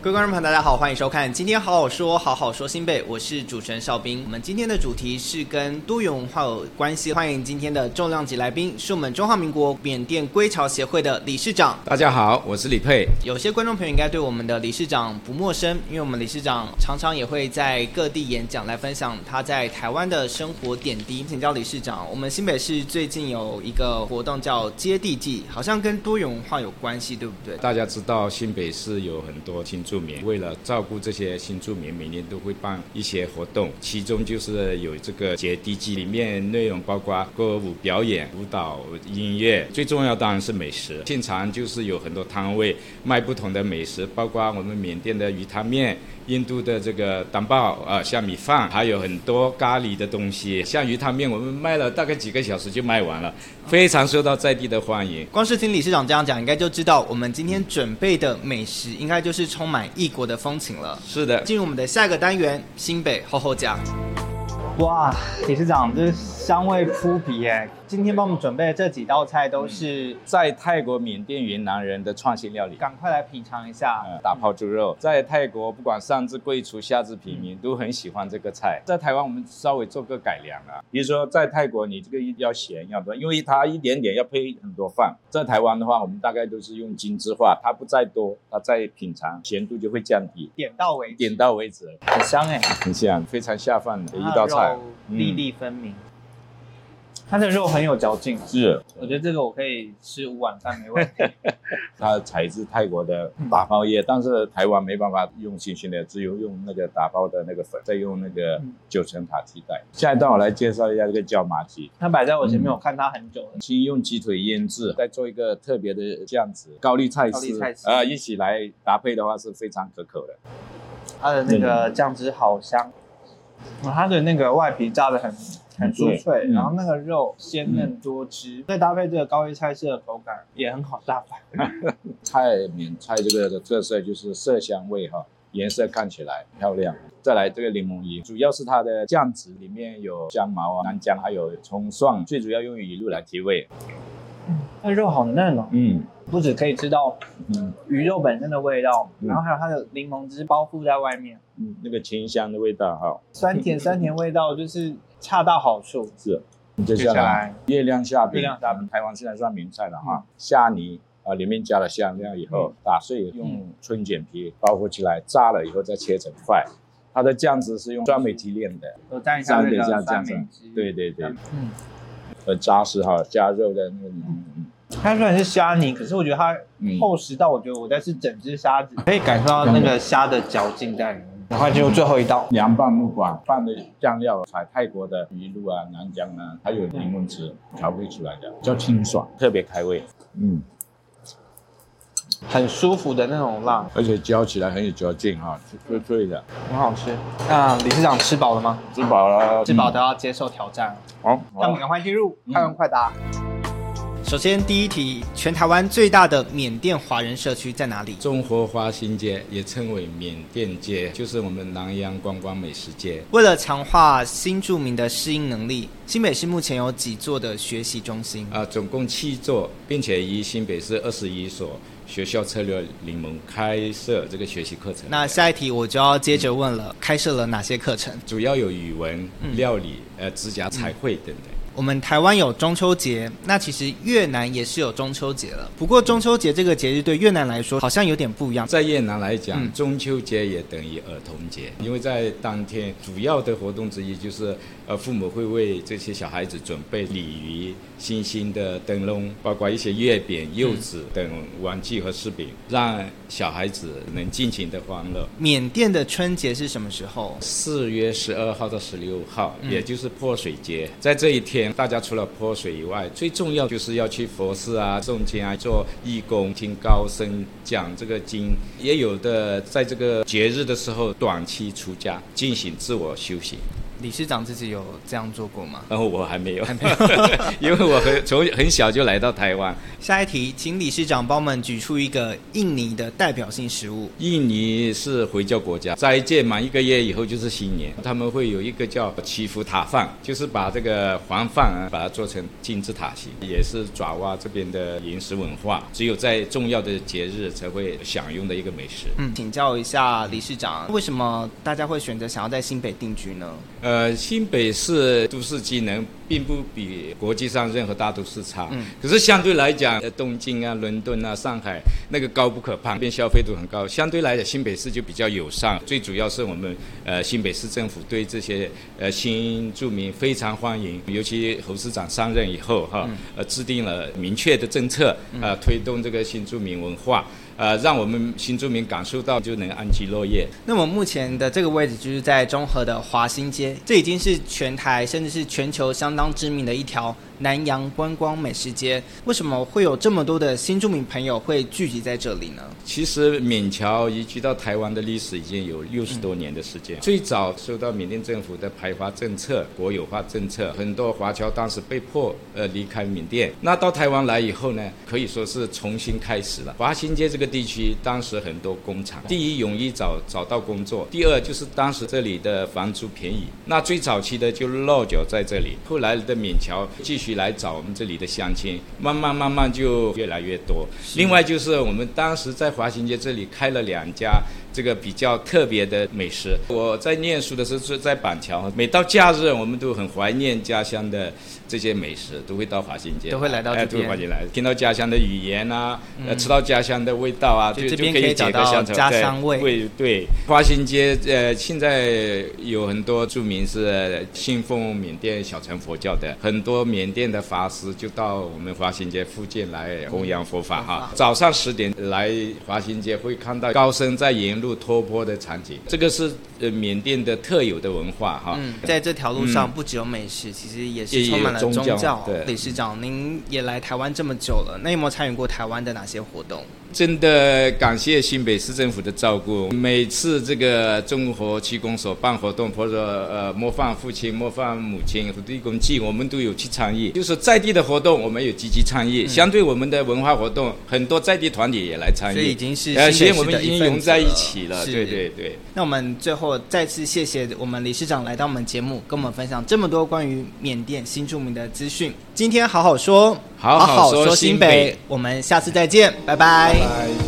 各位观众朋友，大家好，欢迎收看今天好好说，好好说新北，我是主持人邵兵。我们今天的主题是跟多元文化有关系，欢迎今天的重量级来宾，是我们中华民国缅甸归侨协会的理事长。大家好，我是李佩。有些观众朋友应该对我们的理事长不陌生，因为我们理事长常常也会在各地演讲，来分享他在台湾的生活点滴。请教理事长，我们新北市最近有一个活动叫接地气，好像跟多元文化有关系，对不对？大家知道新北市有很多新住民，为了照顾这些新住民，每年都会办一些活动，其中就是有这个节地季，里面内容包括歌舞表演、舞蹈、音乐，最重要当然是美食。现场就是有很多摊位卖不同的美食，包括我们缅甸的鱼汤面。印度的这个蛋包啊，像米饭，还有很多咖喱的东西，像鱼汤面，我们卖了大概几个小时就卖完了，非常受到在地的欢迎。光是听理事长这样讲，应该就知道我们今天准备的美食，应该就是充满异国的风情了。是的，进入我们的下一个单元，新北厚厚呷。哇，理事长，这香味扑鼻耶！今天帮我们准备的这几道菜都是、嗯、在泰国、缅甸、云南人的创新料理，赶快来品尝一下。嗯、打泡猪肉，在泰国不管上至贵族、下至平民、嗯、都很喜欢这个菜。在台湾我们稍微做个改良啊，比如说在泰国你这个要咸要多，因为它一点点要配很多饭。在台湾的话，我们大概都是用精致化，它不再多，它再品尝咸度就会降低。点到为止，点到为止，很香哎，很香，非常下饭的一道菜。粒粒分明，它的肉很有嚼劲。是，我觉得这个我可以吃五碗饭没问题。它采自泰国的打包液，但是台湾没办法用新鲜的，只有用那个打包的那个粉，再用那个九层塔替代。下一段我来介绍一下这个椒麻鸡，它摆在我前面，我看它很久了。先用鸡腿腌制，再做一个特别的酱汁，高丽菜丝啊，一起来搭配的话是非常可口的。它的那个酱汁好香。它的那个外皮炸得很很酥脆，嗯、然后那个肉鲜嫩多汁，再、嗯、搭配这个高丽菜色的口感也很好搭配。菜缅菜这个的特色就是色香味哈，颜色看起来漂亮。再来这个柠檬鱼，主要是它的酱汁里面有香茅啊、南姜，还有葱蒜，最主要用鱼露来提味。那肉好嫩哦，嗯，不止可以吃到嗯鱼肉本身的味道，嗯、然后还有它的柠檬汁包覆在外面，嗯，那个清香的味道哈，酸甜酸甜味道就是恰到好处。是，接下来月亮虾饼，月亮虾饼，台湾现在算名菜了哈，虾泥啊，里面加了香料以后打碎，用春卷皮包覆起来，炸了以后再切成块，它的酱汁是用酸梅提炼的，我蘸一下那个酸梅汁，对对对，嗯。很扎实哈，加肉的那个，嗯，它虽然是虾泥，可是我觉得它厚实到我觉得我在吃整只虾子，可以感受到那个虾的嚼劲在里面。然后进入最后一道，凉拌木瓜，拌的酱料采泰国的鱼露啊、南姜啊，还有柠檬汁调配出来的，比较清爽，特别开胃。嗯，很舒服的那种辣，而且嚼起来很有嚼劲啊，脆脆的，很好吃。那理事长吃饱了吗？吃饱了，吃饱都要接受挑战。好，那我们赶快进入快问快答。首先，第一题，全台湾最大的缅甸华人社区在哪里？中华华新街，也称为缅甸街，就是我们南洋观光美食街。为了强化新住民的适应能力，新北市目前有几座的学习中心？啊，总共七座，并且以新北市二十一所学校策略联盟开设这个学习课程。那下一题我就要接着问了，嗯、开设了哪些课程？主要有语文、料理、嗯、呃指甲彩绘等等。我们台湾有中秋节，那其实越南也是有中秋节了。不过中秋节这个节日对越南来说好像有点不一样。在越南来讲，嗯、中秋节也等于儿童节，因为在当天主要的活动之一就是，呃，父母会为这些小孩子准备鲤鱼、星星的灯笼，包括一些月饼、柚子等玩具和饰品，让小孩子能尽情的欢乐。缅甸的春节是什么时候？四月十二号到十六号，嗯、也就是泼水节，在这一天。大家除了泼水以外，最重要就是要去佛寺啊、诵经啊、做义工、听高僧讲这个经，也有的在这个节日的时候短期出家进行自我修行。理事长自己有这样做过吗？然后我还没有，还没有 因为我很从很小就来到台湾。下一题，请理事长帮我们举出一个印尼的代表性食物。印尼是回教国家，斋戒满一个月以后就是新年，他们会有一个叫祈福塔饭，就是把这个黄饭啊，把它做成金字塔形，也是爪哇这边的饮食文化，只有在重要的节日才会享用的一个美食。嗯，请教一下理事长，为什么大家会选择想要在新北定居呢？呃，新北市都市机能并不比国际上任何大都市差，嗯，可是相对来讲，东京啊、伦敦啊、上海那个高不可攀，边消费度很高。相对来讲，新北市就比较友善。最主要是我们呃新北市政府对这些呃新住民非常欢迎，尤其侯市长上任以后哈，呃制定了明确的政策，呃推动这个新住民文化。呃，让我们新住民感受到就能安居乐业。那么目前的这个位置就是在中和的华新街，这已经是全台甚至是全球相当知名的一条南洋观光美食街。为什么会有这么多的新住民朋友会聚集在这里呢？其实闽侨移居到台湾的历史已经有六十多年的时间。嗯、最早受到缅甸政府的排华政策、国有化政策，很多华侨当时被迫呃离开缅甸。那到台湾来以后呢，可以说是重新开始了。华新街这个。地区当时很多工厂，第一容易找找到工作，第二就是当时这里的房租便宜。那最早期的就落脚在这里，后来的缅侨继续来找我们这里的乡亲，慢慢慢慢就越来越多。另外就是我们当时在华新街这里开了两家。这个比较特别的美食，我在念书的时候是在板桥，每到假日我们都很怀念家乡的这些美食，都会到华新街，都会来到这边，哎、都会华新来，听到家乡的语言啊，嗯、吃到家乡的味道啊，就就，就可以找到家乡味。对对，华新街呃，现在有很多著名是信奉缅甸小乘佛教的，很多缅甸的法师就到我们华新街附近来弘扬佛法哈。早上十点来华新街会看到高僧在沿路。托钵的场景，这个是呃缅甸的特有的文化哈。嗯，在这条路上不只有美食，嗯、其实也是充满了宗教。宗教对，理事长，您也来台湾这么久了，那有没有参与过台湾的哪些活动？真的感谢新北市政府的照顾。每次这个中和区公所办活动，或者呃模范父亲、模范母亲、土地公祭，我们都有去参与。就是在地的活动，我们有积极参与。嗯、相对我们的文化活动，很多在地团体也来参与。所以已经是呃，现在我们已经融在一起了。对对对。那我们最后再次谢谢我们理事长来到我们节目，跟我们分享这么多关于缅甸新著名的资讯。今天好好说，好好说新北，我们下次再见，拜拜。拜拜。